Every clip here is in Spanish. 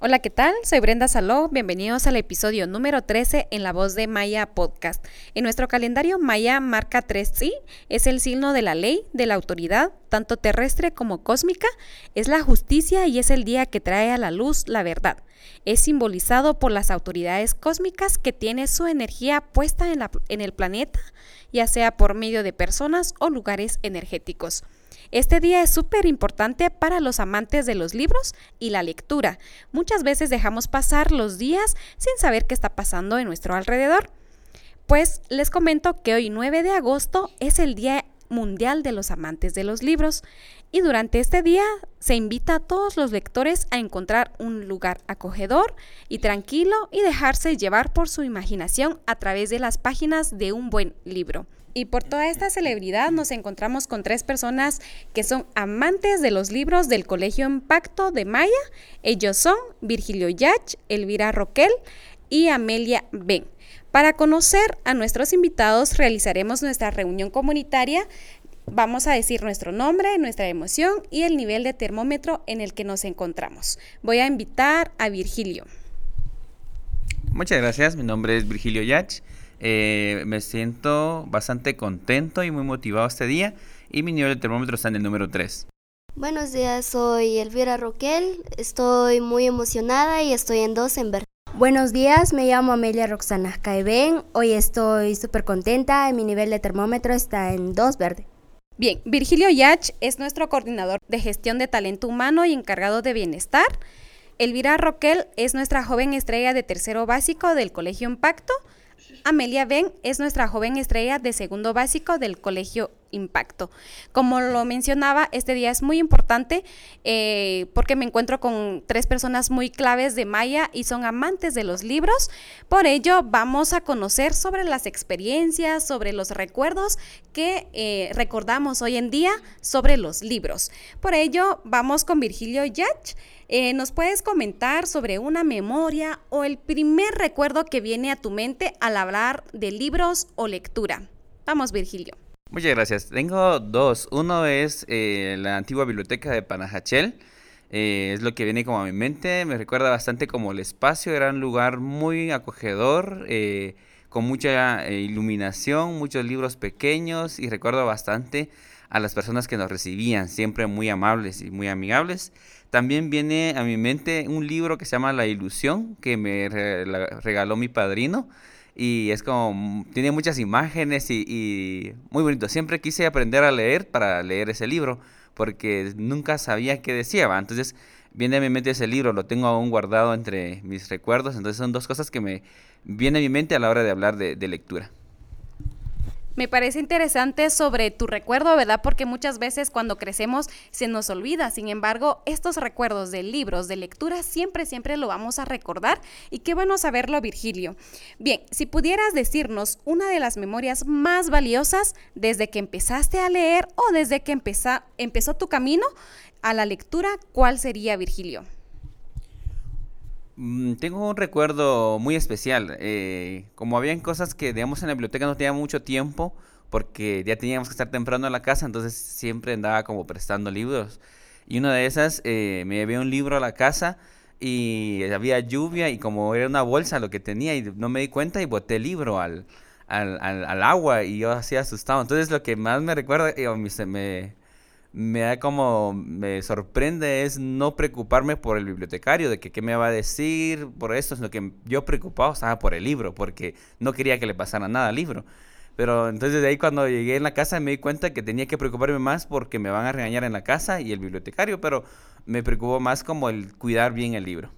Hola, ¿qué tal? Soy Brenda Saló. Bienvenidos al episodio número 13 en la voz de Maya Podcast. En nuestro calendario Maya marca 3 es el signo de la ley, de la autoridad, tanto terrestre como cósmica, es la justicia y es el día que trae a la luz la verdad. Es simbolizado por las autoridades cósmicas que tienen su energía puesta en, en el planeta, ya sea por medio de personas o lugares energéticos. Este día es súper importante para los amantes de los libros y la lectura. Muchas veces dejamos pasar los días sin saber qué está pasando en nuestro alrededor. Pues les comento que hoy 9 de agosto es el Día Mundial de los Amantes de los Libros y durante este día se invita a todos los lectores a encontrar un lugar acogedor y tranquilo y dejarse llevar por su imaginación a través de las páginas de un buen libro. Y por toda esta celebridad nos encontramos con tres personas que son amantes de los libros del Colegio Impacto de Maya. Ellos son Virgilio Yach, Elvira Roquel y Amelia Ben. Para conocer a nuestros invitados realizaremos nuestra reunión comunitaria. Vamos a decir nuestro nombre, nuestra emoción y el nivel de termómetro en el que nos encontramos. Voy a invitar a Virgilio. Muchas gracias, mi nombre es Virgilio Yach. Eh, me siento bastante contento y muy motivado este día y mi nivel de termómetro está en el número 3. Buenos días, soy Elvira Roquel, estoy muy emocionada y estoy en dos en ver. Buenos días, me llamo Amelia Roxana Caeben, hoy estoy súper contenta y mi nivel de termómetro está en 2 verde. Bien, Virgilio Yach es nuestro coordinador de gestión de talento humano y encargado de bienestar. Elvira Roquel es nuestra joven estrella de tercero básico del Colegio Impacto. Amelia Ben es nuestra joven estrella de segundo básico del Colegio Impacto. Como lo mencionaba, este día es muy importante eh, porque me encuentro con tres personas muy claves de Maya y son amantes de los libros. Por ello, vamos a conocer sobre las experiencias, sobre los recuerdos que eh, recordamos hoy en día sobre los libros. Por ello, vamos con Virgilio Yach. Eh, ¿Nos puedes comentar sobre una memoria o el primer recuerdo que viene a tu mente al hablar de libros o lectura? Vamos, Virgilio. Muchas gracias. Tengo dos. Uno es eh, la antigua biblioteca de Panajachel. Eh, es lo que viene como a mi mente. Me recuerda bastante como el espacio. Era un lugar muy acogedor, con mucha iluminación, muchos libros pequeños y recuerdo bastante a las personas que nos recibían, siempre muy amables y muy amigables. También viene a mi mente un libro que se llama La Ilusión, que me regaló mi padrino. Y es como, tiene muchas imágenes y, muy bonito. Siempre quise aprender a leer para leer ese libro, porque nunca sabía qué decía. Entonces viene a mi mente ese libro, lo tengo aún guardado entre mis recuerdos. Entonces son dos cosas que me vienen a mi mente a la hora de hablar de lectura. Me parece interesante sobre tu recuerdo, ¿verdad? Porque muchas veces cuando crecemos se nos olvida. Sin embargo, estos recuerdos de libros, de lectura, siempre, siempre lo vamos a recordar. Y qué bueno saberlo, Virgilio. Bien, si pudieras decirnos una de las memorias más valiosas desde que empezaste a leer o desde que empezó tu camino a la lectura, ¿cuál sería, Virgilio? Mm, tengo un recuerdo muy especial. Eh, como habían cosas que, digamos, en la biblioteca no tenía mucho tiempo, porque ya teníamos que estar temprano en la casa, entonces siempre andaba como prestando libros. Y una de esas, eh, me llevé un libro a la casa y había lluvia y como era una bolsa lo que tenía y no me di cuenta y boté el libro al, al, al, agua y yo así asustado. Entonces lo que más me recuerda, eh, me, me da como, me sorprende es no preocuparme por el bibliotecario, de que qué me va a decir por esto, sino que yo preocupado estaba por el libro, porque no quería que le pasara nada al libro. Pero entonces de ahí cuando llegué en la casa me di cuenta que tenía que preocuparme más porque me van a regañar en la casa y el bibliotecario, pero me preocupó más como el cuidar bien el libro.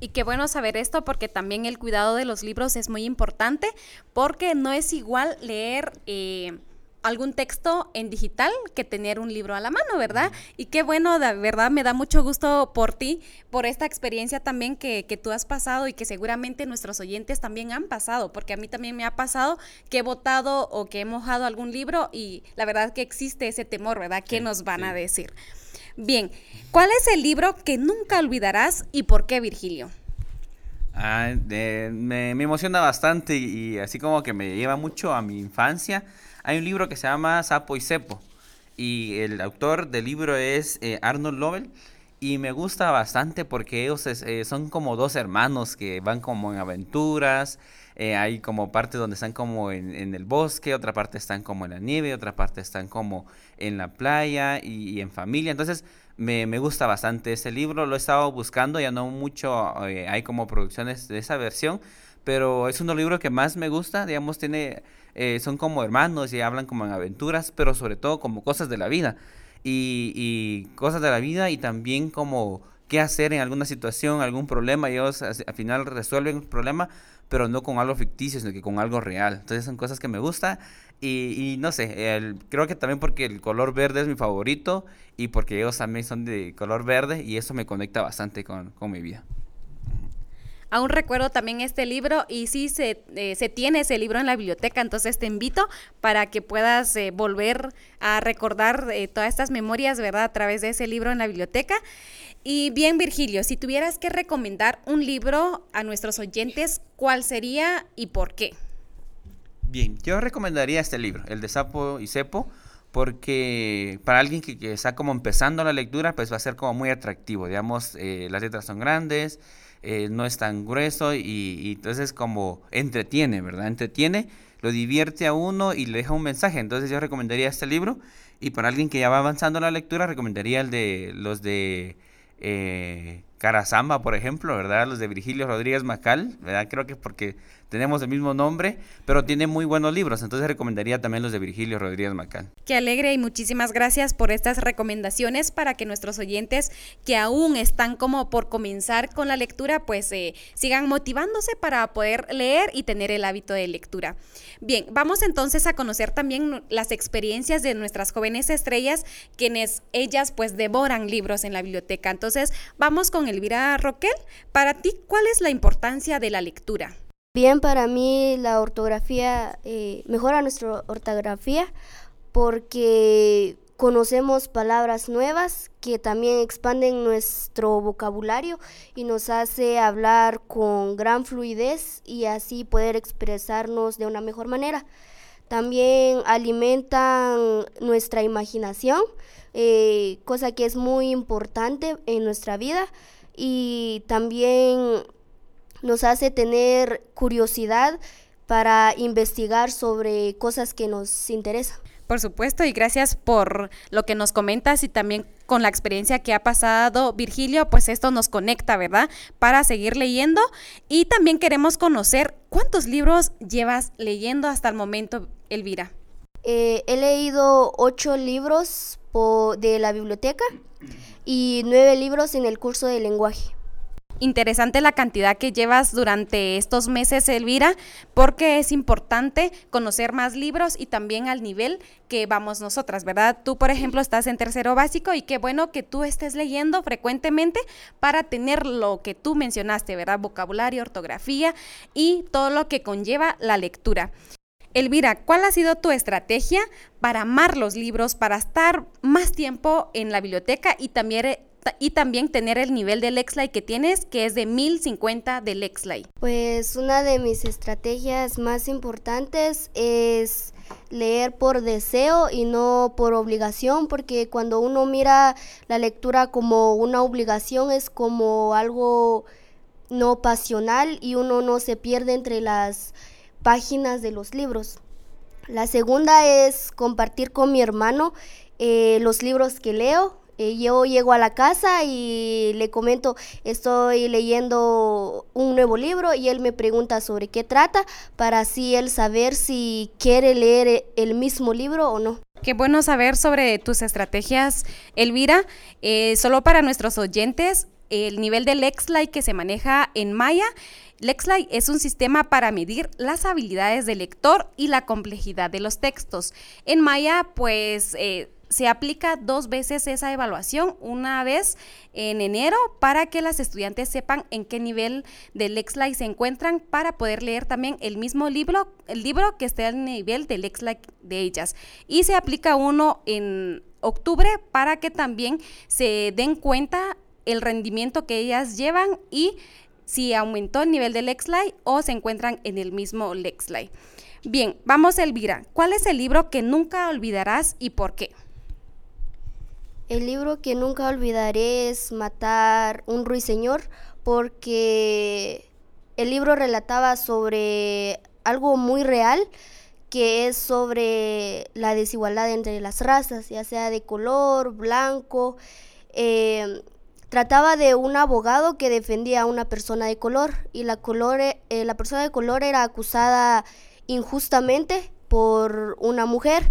Y qué bueno saber esto porque también el cuidado de los libros es muy importante porque no es igual leer... Eh, algún texto en digital que tener un libro a la mano, ¿verdad? Y qué bueno, de verdad, me da mucho gusto por ti, por esta experiencia también que, que, tú has pasado y que seguramente nuestros oyentes también han pasado, porque a mí también me ha pasado que he votado o que he mojado algún libro y la verdad que existe ese temor, ¿verdad? ¿Qué nos van a decir? Bien, ¿cuál es el libro que nunca olvidarás y por qué, Virgilio? Ah, me, me, emociona bastante y así como que me lleva mucho a mi infancia hay un libro que se llama Sapo y Cepo y el autor del libro es eh, Arnold Lovell y me gusta bastante porque ellos eh, son como dos hermanos que van como en aventuras. Eh, hay como partes donde están como en, el bosque, otra parte están como en la nieve, otra parte están como en la playa y, en familia. Entonces me, gusta bastante ese libro, lo he estado buscando, ya no mucho eh, hay como producciones de esa versión, pero es uno de los libros que más me gusta, digamos, tiene, son como hermanos y hablan como en aventuras, pero sobre todo como cosas de la vida y, cosas de la vida y también como qué hacer en alguna situación, algún problema, y ellos al final resuelven el problema, pero no con algo ficticio, sino que con algo real. Entonces son cosas que me gustan y, no sé, creo que también porque el color verde es mi favorito y porque ellos también son de color verde y eso me conecta bastante con, con mi vida. Aún recuerdo también este libro y sí se, eh, se tiene ese libro en la biblioteca, entonces te invito para que puedas eh, volver a recordar eh, todas estas memorias, ¿verdad? A través de ese libro en la biblioteca. Y bien, Virgilio, si tuvieras que recomendar un libro a nuestros oyentes, ¿cuál sería y por qué? Bien, yo recomendaría este libro, El de Sapo y Cepo, porque para alguien que, que, está como empezando la lectura, pues va a ser como muy atractivo. Digamos, las letras son grandes, eh, no es tan grueso y, entonces como entretiene, ¿verdad? Entretiene, lo divierte a uno y le deja un mensaje. Entonces yo recomendaría este libro y para alguien que ya va avanzando en la lectura recomendaría el de los de eh, Carazamba, por ejemplo, ¿verdad? Los de Virgilio Rodríguez Macal, ¿verdad? Creo que porque tenemos el mismo nombre, pero tiene muy buenos libros, entonces recomendaría también los de Virgilio Rodríguez Macal. Qué alegre y muchísimas gracias por estas recomendaciones para que nuestros oyentes que aún están como por comenzar con la lectura, pues eh, sigan motivándose para poder leer y tener el hábito de lectura. Bien, vamos entonces a conocer también las experiencias de nuestras jóvenes estrellas, quienes ellas pues devoran libros en la biblioteca. Entonces, vamos con Elvira Roquel. Para ti, ¿cuál es la importancia de la lectura? Bien, para mí la ortografía eh, mejora nuestra ortografía porque conocemos palabras nuevas que también expanden nuestro vocabulario y nos hace hablar con gran fluidez y así poder expresarnos de una mejor manera. También alimentan nuestra imaginación, eh, cosa que es muy importante en nuestra vida y también nos hace tener curiosidad para investigar sobre cosas que nos interesan. Por supuesto, y gracias por lo que nos comentas y también con la experiencia que ha pasado Virgilio, pues esto nos conecta, ¿verdad? Para seguir leyendo. Y también queremos conocer cuántos libros llevas leyendo hasta el momento, Elvira. Eh, he leído ocho libros de la biblioteca y nueve libros en el curso de lenguaje interesante la cantidad que llevas durante estos meses, Elvira, porque es importante conocer más libros y también al nivel que vamos nosotras, ¿verdad? Tú, por ejemplo, estás en tercero básico y qué bueno que tú estés leyendo frecuentemente para tener lo que tú mencionaste, ¿verdad? Vocabulario, ortografía y todo lo que conlleva la lectura. Elvira, ¿cuál ha sido tu estrategia para amar los libros, para estar más tiempo en la biblioteca y también y también tener el nivel de Lexlay que tienes, que es de 1050 de Lexlay? Pues una de mis estrategias más importantes es leer por deseo y no por obligación, porque cuando uno mira la lectura como una obligación es como algo no pasional y uno no se pierde entre las páginas de los libros. La segunda es compartir con mi hermano eh, los libros que leo eh, yo llego a la casa y le comento, estoy leyendo un nuevo libro y él me pregunta sobre qué trata para así él saber si quiere leer el mismo libro o no. Qué bueno saber sobre tus estrategias, Elvira. Eh, solo para nuestros oyentes, el nivel de Lexlay que se maneja en Maya. Lexlay es un sistema para medir las habilidades del lector y la complejidad de los textos. En Maya, pues eh, se aplica dos veces esa evaluación, una vez en enero para que las estudiantes sepan en qué nivel del Lexlay se encuentran para poder leer también el mismo libro, el libro que esté al nivel del Lexlay de ellas. Y se aplica uno en octubre para que también se den cuenta el rendimiento que ellas llevan y si aumentó el nivel del Lexlay o se encuentran en el mismo Lexlay. Bien, vamos Elvira. ¿Cuál es el libro que nunca olvidarás y por qué? El libro que nunca olvidaré es Matar un ruiseñor porque el libro relataba sobre algo muy real que es sobre la desigualdad entre las razas, ya sea de color, blanco. Eh, trataba de un abogado que defendía a una persona de color y la, color, eh, la persona de color era acusada injustamente por una mujer.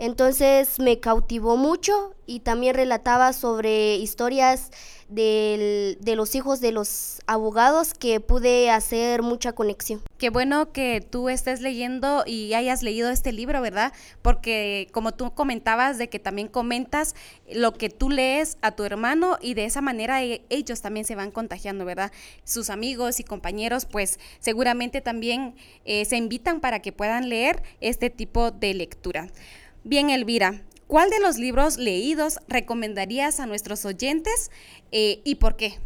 Entonces me cautivó mucho y también relataba sobre historias de los hijos de los abogados que pude hacer mucha conexión. Qué bueno que tú estés leyendo y hayas leído este libro, ¿verdad? Porque como tú comentabas de que también comentas lo que tú lees a tu hermano y de esa manera e, ellos también se van contagiando, ¿verdad? Sus amigos y compañeros pues seguramente también eh, se invitan para que puedan leer este tipo de lectura. Bien, Elvira, ¿cuál de los libros leídos recomendarías a nuestros oyentes eh, y por qué?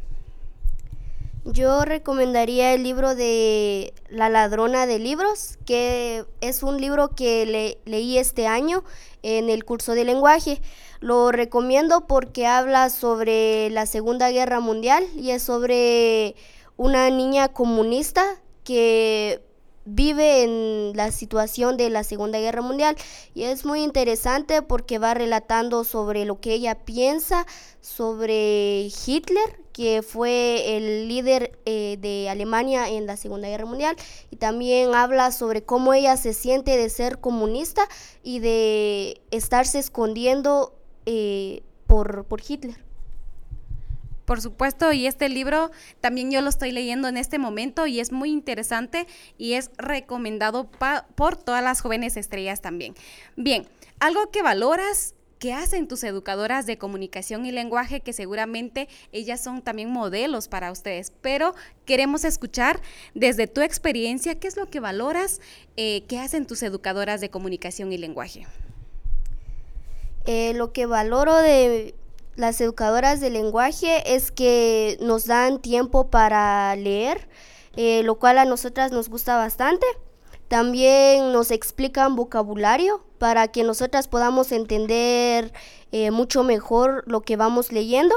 Yo recomendaría el libro de La ladrona de libros, que es un libro que leí este año en el curso de lenguaje. Lo recomiendo porque habla sobre la Segunda Guerra Mundial y es sobre una niña comunista que vive en la situación de la Segunda Guerra Mundial y es muy interesante porque va relatando sobre lo que ella piensa sobre Hitler, que fue el líder eh, de Alemania en la Segunda Guerra Mundial, y también habla sobre cómo ella se siente de ser comunista y de estarse escondiendo eh, por, por Hitler. Por supuesto, y este libro también yo lo estoy leyendo en este momento y es muy interesante y es recomendado por todas las jóvenes estrellas también. Bien, algo que valoras que hacen tus educadoras de comunicación y lenguaje, que seguramente ellas son también modelos para ustedes, pero queremos escuchar desde tu experiencia qué es lo que valoras eh, que hacen tus educadoras de comunicación y lenguaje. Eh, lo que valoro de las educadoras de lenguaje es que nos dan tiempo para leer, eh, lo cual a nosotras nos gusta bastante. También nos explican vocabulario para que nosotras podamos entender eh, mucho mejor lo que vamos leyendo.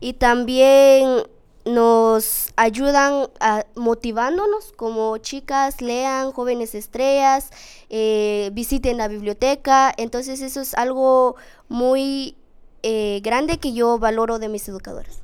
Y también nos ayudan a, motivándonos como chicas, lean, jóvenes estrellas, eh, visiten la biblioteca. Entonces eso es algo muy eh, grande que yo valoro de mis educadoras.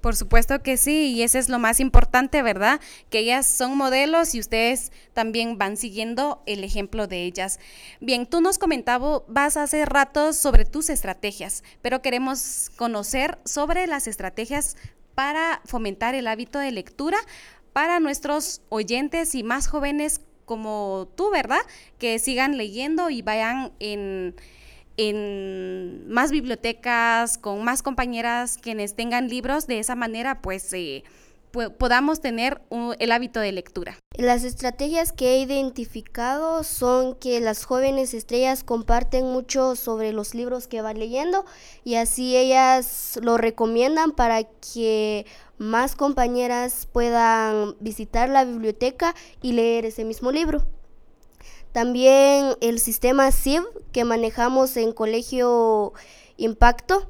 Por supuesto que sí, y eso es lo más importante, ¿verdad? Que ellas son modelos y ustedes también van siguiendo el ejemplo de ellas. Bien, tú nos comentabas hace rato sobre tus estrategias, pero queremos conocer sobre las estrategias para fomentar el hábito de lectura para nuestros oyentes y más jóvenes como tú, ¿verdad? Que sigan leyendo y vayan en en más bibliotecas, con más compañeras quienes tengan libros, de esa manera pues eh, podamos tener el hábito de lectura. Las estrategias que he identificado son que las jóvenes estrellas comparten mucho sobre los libros que van leyendo y así ellas lo recomiendan para que más compañeras puedan visitar la biblioteca y leer ese mismo libro. También el sistema SIV que manejamos en Colegio Impacto,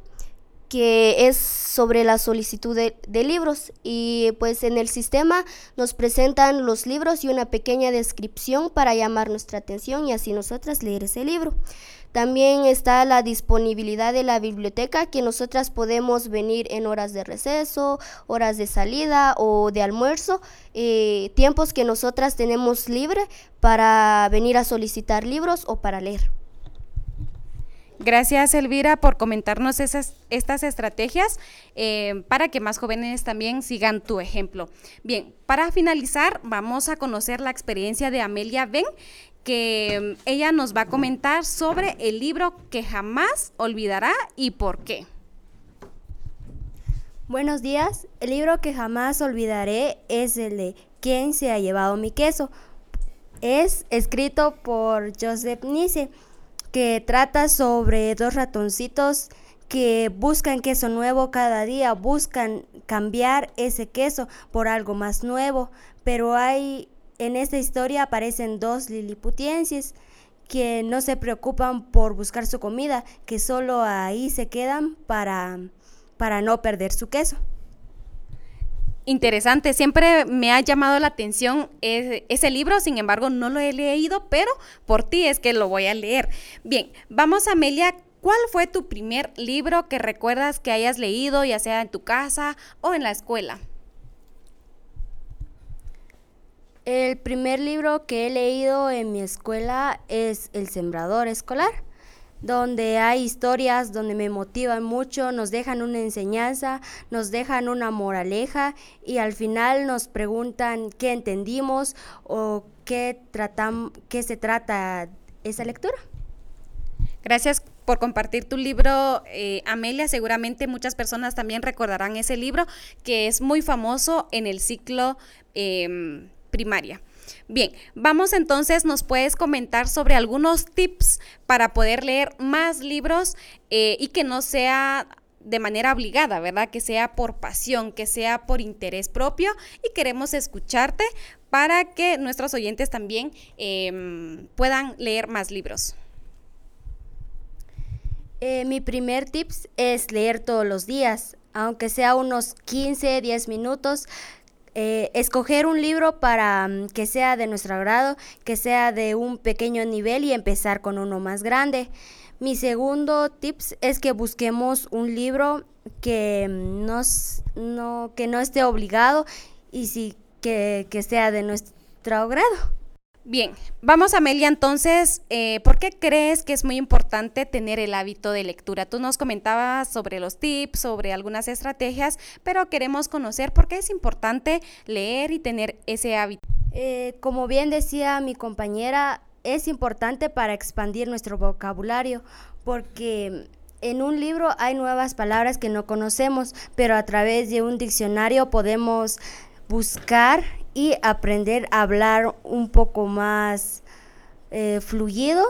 que es sobre la solicitud de, libros. Y pues en el sistema nos presentan los libros y una pequeña descripción para llamar nuestra atención y así nosotras leer ese libro. También está la disponibilidad de la biblioteca que nosotras podemos venir en horas de receso, horas de salida o de almuerzo, eh, tiempos que nosotras tenemos libre para venir a solicitar libros o para leer. Gracias, Elvira, por comentarnos esas, estas estrategias eh, para que más jóvenes también sigan tu ejemplo. Bien, para finalizar, vamos a conocer la experiencia de Amelia Ben, que mm, ella nos va a comentar sobre el libro que jamás olvidará y por qué. Buenos días, el libro que jamás olvidaré es el de ¿Quién se ha llevado mi queso? Es escrito por Joseph Nice, que trata sobre dos ratoncitos que buscan queso nuevo cada día, buscan cambiar ese queso por algo más nuevo, pero hay en esta historia aparecen dos liliputienses que no se preocupan por buscar su comida, que solo ahí se quedan para, para no perder su queso. Interesante, siempre me ha llamado la atención ese, libro, sin embargo no lo he leído, pero por ti es que lo voy a leer. Bien, vamos Amelia, ¿cuál fue tu primer libro que recuerdas que hayas leído, ya sea en tu casa o en la escuela? El primer libro que he leído en mi escuela es El Sembrador Escolar donde hay historias donde me motivan mucho, nos dejan una enseñanza, nos dejan una moraleja y al final nos preguntan qué entendimos o qué, qué se trata esa lectura. Gracias por compartir tu libro, eh, Amelia. Seguramente muchas personas también recordarán ese libro que es muy famoso en el ciclo em, primaria. Bien, vamos entonces, nos puedes comentar sobre algunos tips para poder leer más libros eh, y que no sea de manera obligada, ¿verdad? Que sea por pasión, que sea por interés propio y queremos escucharte para que nuestros oyentes también em, puedan leer más libros. Eh, mi primer tips es leer todos los días, aunque sea unos 15, 10 minutos. Eh, escoger un libro para mm, que sea de nuestro agrado, que sea de un pequeño nivel y empezar con uno más grande. Mi segundo tips es que busquemos un libro que, mm, nos, no, que no esté obligado y sí que, que sea de nuestro agrado. Bien, vamos Amelia entonces, eh, ¿por qué crees que es muy importante tener el hábito de lectura? Tú nos comentabas sobre los tips, sobre algunas estrategias, pero queremos conocer por qué es importante leer y tener ese hábito. Eh, como bien decía mi compañera, es importante para expandir nuestro vocabulario, porque en un libro hay nuevas palabras que no conocemos, pero a través de un diccionario podemos buscar y aprender a hablar un poco más eh, fluido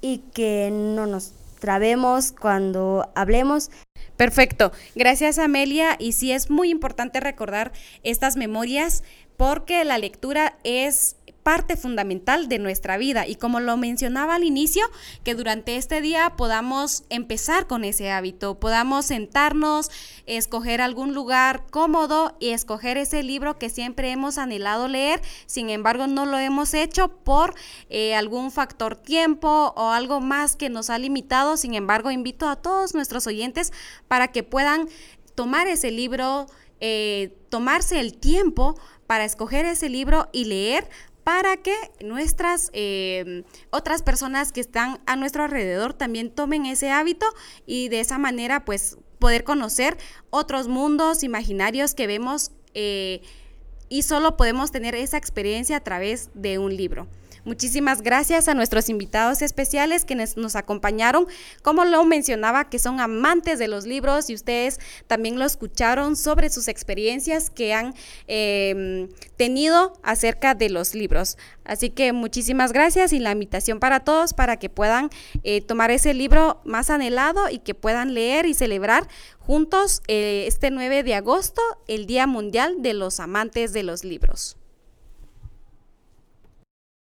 y que no nos trabemos cuando hablemos. Perfecto, gracias Amelia y sí es muy importante recordar estas memorias porque la lectura es parte fundamental de nuestra vida. Y como lo mencionaba al inicio, que durante este día podamos empezar con ese hábito, podamos sentarnos, escoger algún lugar cómodo y escoger ese libro que siempre hemos anhelado leer, sin embargo no lo hemos hecho por eh, algún factor tiempo o algo más que nos ha limitado, sin embargo invito a todos nuestros oyentes para que puedan tomar ese libro, eh, tomarse el tiempo para escoger ese libro y leer para que nuestras em, otras personas que están a nuestro alrededor también tomen ese hábito y de esa manera pues poder conocer otros mundos imaginarios que vemos eh, y solo podemos tener esa experiencia a través de un libro. Muchísimas gracias a nuestros invitados especiales que nos acompañaron. Como lo mencionaba, que son amantes de los libros y ustedes también lo escucharon sobre sus experiencias que han em, tenido acerca de los libros. Así que muchísimas gracias y la invitación para todos para que puedan eh, tomar ese libro más anhelado y que puedan leer y celebrar juntos eh, este 9 de agosto, el Día Mundial de los Amantes de los Libros.